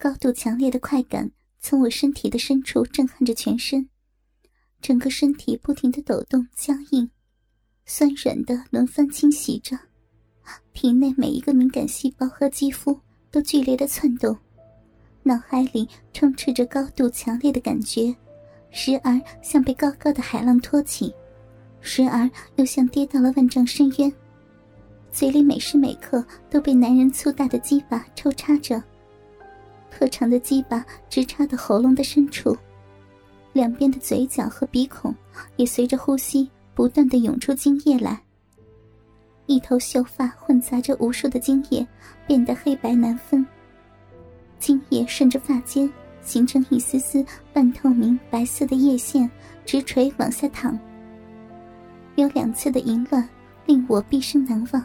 高度强烈的快感从我身体的深处震撼着全身，整个身体不停的抖动、僵硬、酸软的轮番侵袭着，体内每一个敏感细胞和肌肤都剧烈的窜动，脑海里充斥着高度强烈的感觉，时而像被高高的海浪托起，时而又像跌到了万丈深渊。嘴里每时每刻都被男人粗大的鸡巴抽插着，特长的鸡巴直插到喉咙的深处，两边的嘴角和鼻孔也随着呼吸不断的涌出精液来。一头秀发混杂着无数的精液，变得黑白难分。精液顺着发尖形成一丝丝半透明白色的液线，直垂往下淌。有两次的淫乱，令我毕生难忘。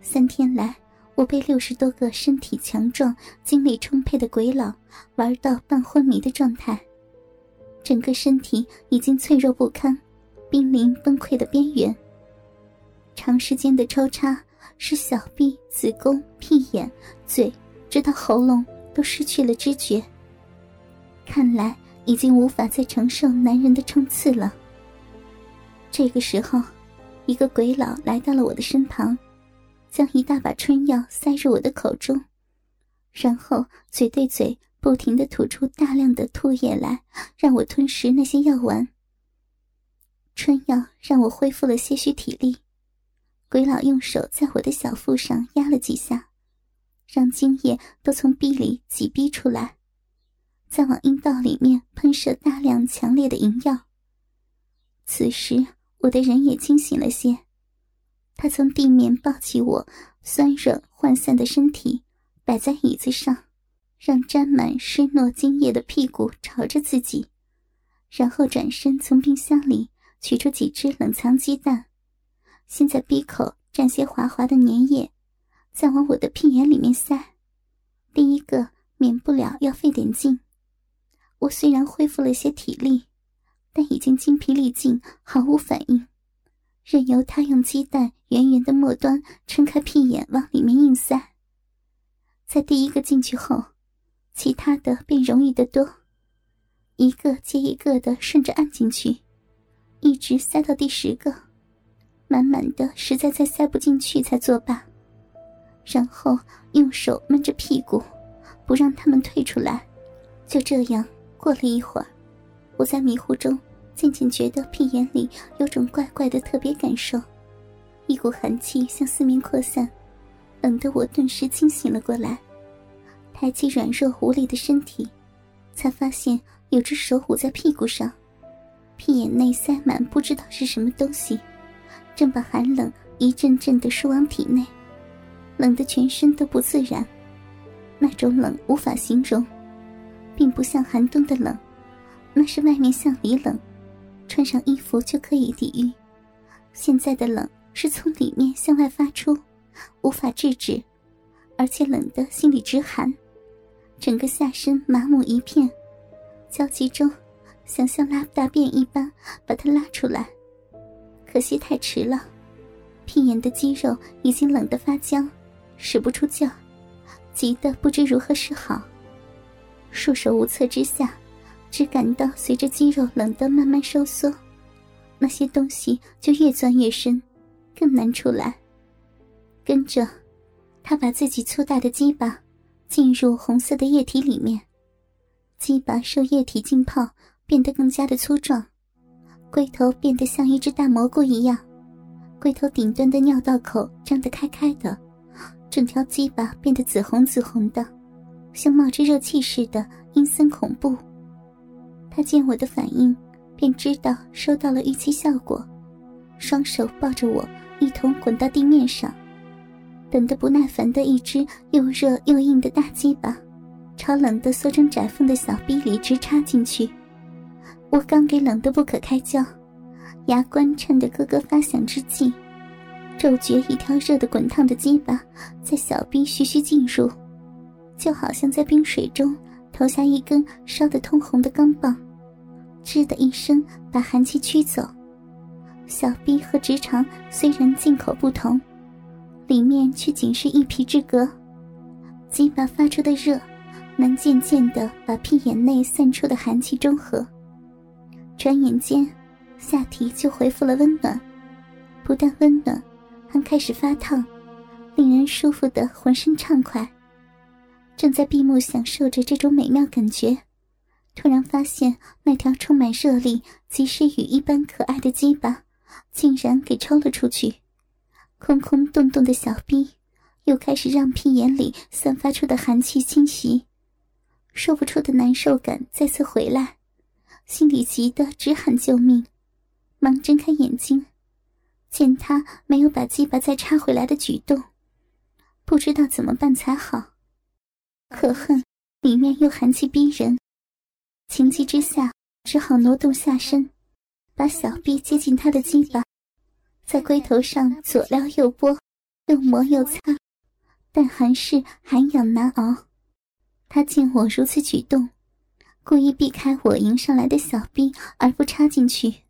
三天来，我被六十多个身体强壮、精力充沛的鬼佬玩到半昏迷的状态，整个身体已经脆弱不堪，濒临崩溃的边缘。长时间的抽插使小臂、子宫、屁眼、嘴，直到喉咙都失去了知觉。看来已经无法再承受男人的冲刺了。这个时候，一个鬼佬来到了我的身旁。将一大把春药塞入我的口中，然后嘴对嘴不停的吐出大量的唾液来，让我吞食那些药丸。春药让我恢复了些许体力。鬼佬用手在我的小腹上压了几下，让精液都从壁里挤逼出来，再往阴道里面喷射大量强烈的淫药。此时我的人也清醒了些。他从地面抱起我酸软涣散的身体，摆在椅子上，让沾满湿糯精液的屁股朝着自己，然后转身从冰箱里取出几只冷藏鸡蛋，先在鼻口蘸些滑滑的粘液，再往我的屁眼里面塞。第一个免不了要费点劲。我虽然恢复了些体力，但已经精疲力尽，毫无反应。任由他用鸡蛋圆圆的末端撑开屁眼往里面硬塞。在第一个进去后，其他的便容易得多，一个接一个的顺着按进去，一直塞到第十个，满满的实在再塞不进去才作罢。然后用手闷着屁股，不让他们退出来。就这样过了一会儿，我在迷糊中。渐渐觉得屁眼里有种怪怪的特别感受，一股寒气向四面扩散，冷得我顿时清醒了过来。抬起软弱无力的身体，才发现有只手捂在屁股上，屁眼内塞满不知道是什么东西，正把寒冷一阵阵的输往体内，冷得全身都不自然。那种冷无法形容，并不像寒冬的冷，那是外面向里冷。穿上衣服就可以抵御，现在的冷是从里面向外发出，无法制止，而且冷得心里直寒，整个下身麻木一片，焦急中想像拉大便一般把它拉出来，可惜太迟了，屁眼的肌肉已经冷得发僵，使不出劲，急得不知如何是好，束手无策之下。只感到随着肌肉冷得慢慢收缩，那些东西就越钻越深，更难出来。跟着，他把自己粗大的鸡巴浸入红色的液体里面，鸡巴受液体浸泡，变得更加的粗壮，龟头变得像一只大蘑菇一样，龟头顶端的尿道口张得开开的，整条鸡巴变得紫红紫红的，像冒着热气似的，阴森恐怖。他见我的反应，便知道收到了预期效果，双手抱着我一同滚到地面上，等得不耐烦的一只又热又硬的大鸡巴，朝冷得缩成窄缝的小逼里直插进去。我刚给冷得不可开交，牙关颤得咯咯发响之际，骤觉一条热的滚烫的鸡巴在小逼徐徐进入，就好像在冰水中。投下一根烧得通红的钢棒，吱的一声把寒气驱走。小臂和直肠虽然进口不同，里面却仅是一皮之隔。鸡巴发出的热，能渐渐的把屁眼内散出的寒气中和。转眼间，下体就恢复了温暖，不但温暖，还开始发烫，令人舒服的浑身畅快。正在闭目享受着这种美妙感觉，突然发现那条充满热力、及时雨一般可爱的鸡巴，竟然给抽了出去，空空洞洞的小逼又开始让屁眼里散发出的寒气侵袭，说不出的难受感再次回来。心里急得直喊救命，忙睁开眼睛，见他没有把鸡巴再插回来的举动，不知道怎么办才好。可恨里面又寒气逼人，情急之下只好挪动下身，把小臂接近他的鸡巴，在龟头上左撩右拨，又磨又擦，但还是寒痒难熬。他见我如此举动。故意避开我迎上来的小臂，而不插进去，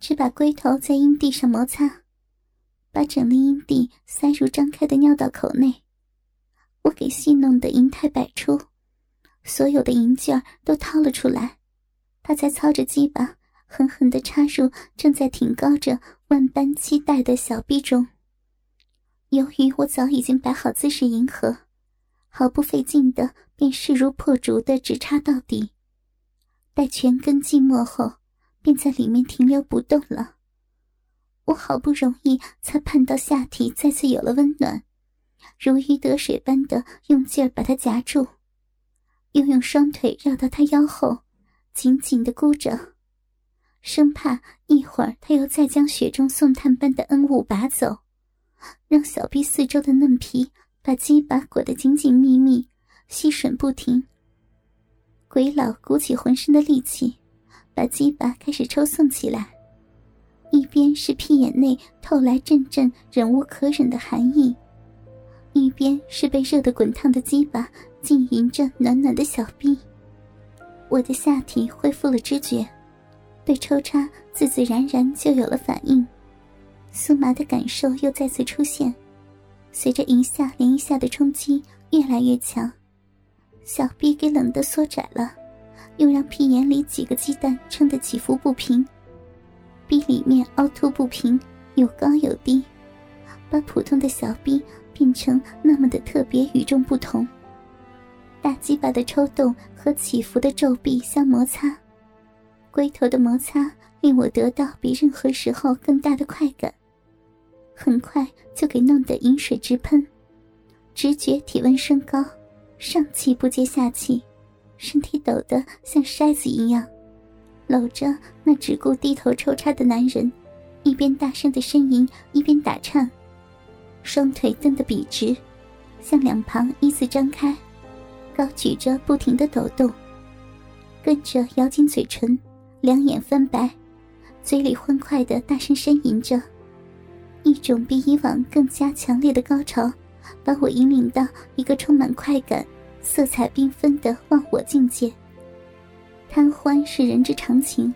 只把龟头在阴蒂上摩擦，把整粒阴蒂塞入张开的尿道口内。我给戏弄的银态百出，所有的银件都掏了出来，他才操着鸡巴狠狠地插入正在挺高着万般期待的小臂中。由于我早已经摆好姿势迎合，毫不费劲的便势如破竹的直插到底。待全根浸没后，便在里面停留不动了。我好不容易才盼到下体再次有了温暖，如鱼得水般的用劲儿把它夹住，又用双腿绕到他腰后，紧紧的箍着，生怕一会儿他又再将雪中送炭般的恩物拔走，让小臂四周的嫩皮把鸡巴裹得紧紧密密，吸吮不停。鬼佬鼓起浑身的力气，把鸡巴开始抽送起来，一边是屁眼内透来阵阵忍无可忍的寒意，一边是被热得滚烫的鸡巴浸淫着暖暖的小臂。我的下体恢复了知觉，对抽插自自然然就有了反应，酥麻的感受又再次出现，随着一下连一下的冲击越来越强。小臂给冷得缩窄了，又让屁眼里几个鸡蛋撑得起伏不平，逼里面凹凸不平，有高有低，把普通的小臂变成那么的特别与众不同。大鸡巴的抽动和起伏的皱臂相摩擦，龟头的摩擦令我得到比任何时候更大的快感，很快就给弄得饮水直喷，直觉体温升高。上气不接下气，身体抖得像筛子一样，搂着那只顾低头抽插的男人，一边大声的呻吟，一边打颤，双腿蹬得笔直，向两旁依次张开，高举着不停的抖动，跟着咬紧嘴唇，两眼翻白，嘴里欢快的大声呻吟着，一种比以往更加强烈的高潮。把我引领到一个充满快感、色彩缤纷的忘我境界。贪欢是人之常情，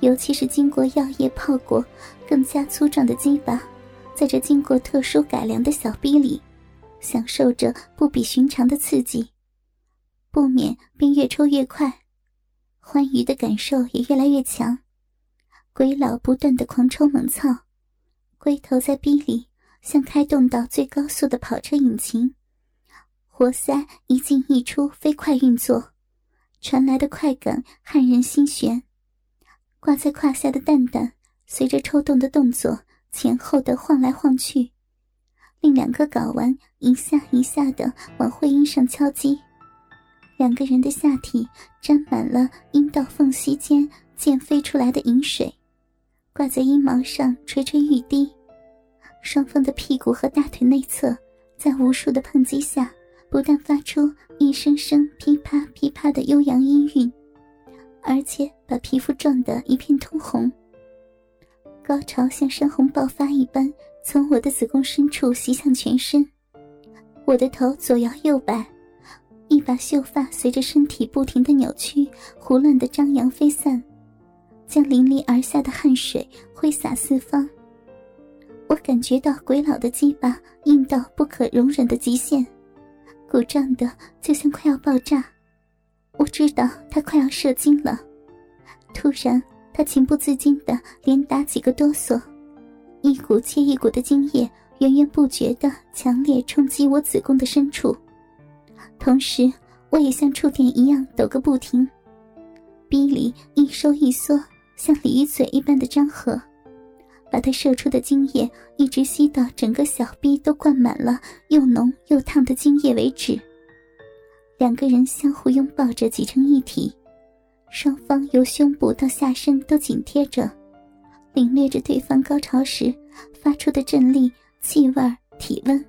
尤其是经过药液泡过、更加粗壮的鸡巴，在这经过特殊改良的小逼里，享受着不比寻常的刺激，不免便越抽越快，欢愉的感受也越来越强。鬼佬不断的狂抽猛操，龟头在逼里。像开动到最高速的跑车引擎，活塞一进一出飞快运作，传来的快感撼人心弦。挂在胯下的蛋蛋随着抽动的动作前后的晃来晃去，令两个睾丸一下一下的往会阴上敲击。两个人的下体沾满了阴道缝隙间溅飞出来的饮水，挂在阴毛上垂垂欲滴。双方的屁股和大腿内侧，在无数的碰击下，不但发出一声声噼啪噼啪的悠扬音韵，而且把皮肤撞得一片通红。高潮像山洪爆发一般，从我的子宫深处袭向全身。我的头左摇右摆，一把秀发随着身体不停的扭曲，胡乱的张扬飞散，将淋漓而下的汗水挥洒四方。我感觉到鬼佬的鸡巴硬到不可容忍的极限，鼓胀的就像快要爆炸。我知道他快要射精了，突然他情不自禁的连打几个哆嗦，一股接一股的精液源源不绝的强烈冲击我子宫的深处，同时我也像触电一样抖个不停，逼里一收一缩，像鲤鱼嘴一般的张合。把他射出的精液一直吸到整个小臂都灌满了又浓又烫的精液为止。两个人相互拥抱着挤成一体，双方由胸部到下身都紧贴着，领略着对方高潮时发出的震力、气味、体温，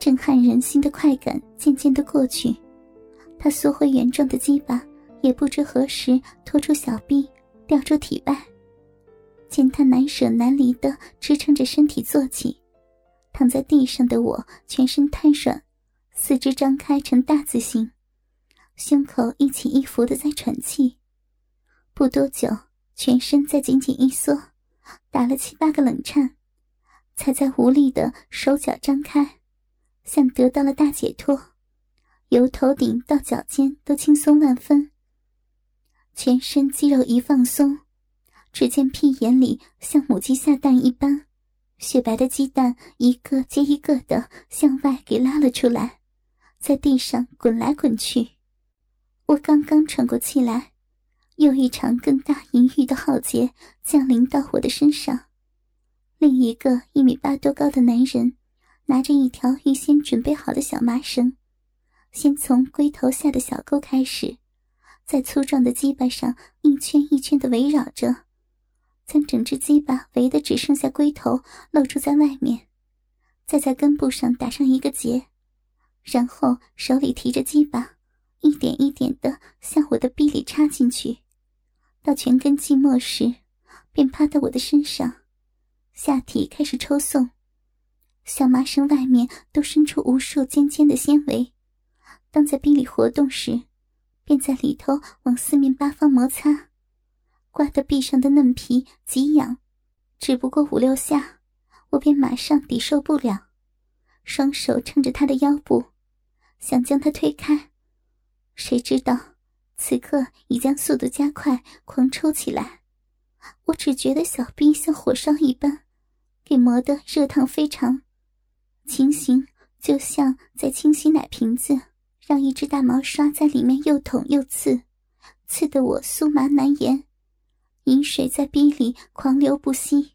震撼人心的快感渐渐的过去。他缩回原状的鸡巴也不知何时拖出小臂，掉出体外。见他难舍难离的支撑着身体坐起，躺在地上的我全身瘫软，四肢张开成大字形，胸口一起一伏的在喘气。不多久，全身再紧紧一缩，打了七八个冷颤，才在无力的手脚张开，像得到了大解脱，由头顶到脚尖都轻松万分，全身肌肉一放松。只见屁眼里像母鸡下蛋一般，雪白的鸡蛋一个接一个的向外给拉了出来，在地上滚来滚去。我刚刚喘过气来，又一场更大淫欲的浩劫降临到我的身上。另一个一米八多高的男人，拿着一条预先准备好的小麻绳，先从龟头下的小沟开始，在粗壮的鸡巴上一圈一圈的围绕着。将整只鸡巴围得只剩下龟头露出在外面，再在根部上打上一个结，然后手里提着鸡巴，一点一点的向我的臂里插进去，到全根寂寞时，便趴在我的身上，下体开始抽送，小麻绳外面都伸出无数尖尖的纤维，当在冰里活动时，便在里头往四面八方摩擦。刮得壁上的嫩皮极痒，只不过五六下，我便马上抵受不了，双手撑着他的腰部，想将他推开，谁知道此刻已将速度加快，狂抽起来。我只觉得小臂像火烧一般，给磨得热烫非常，情形就像在清洗奶瓶子，让一只大毛刷在里面又捅又刺，刺得我酥麻难言。饮水在逼里狂流不息。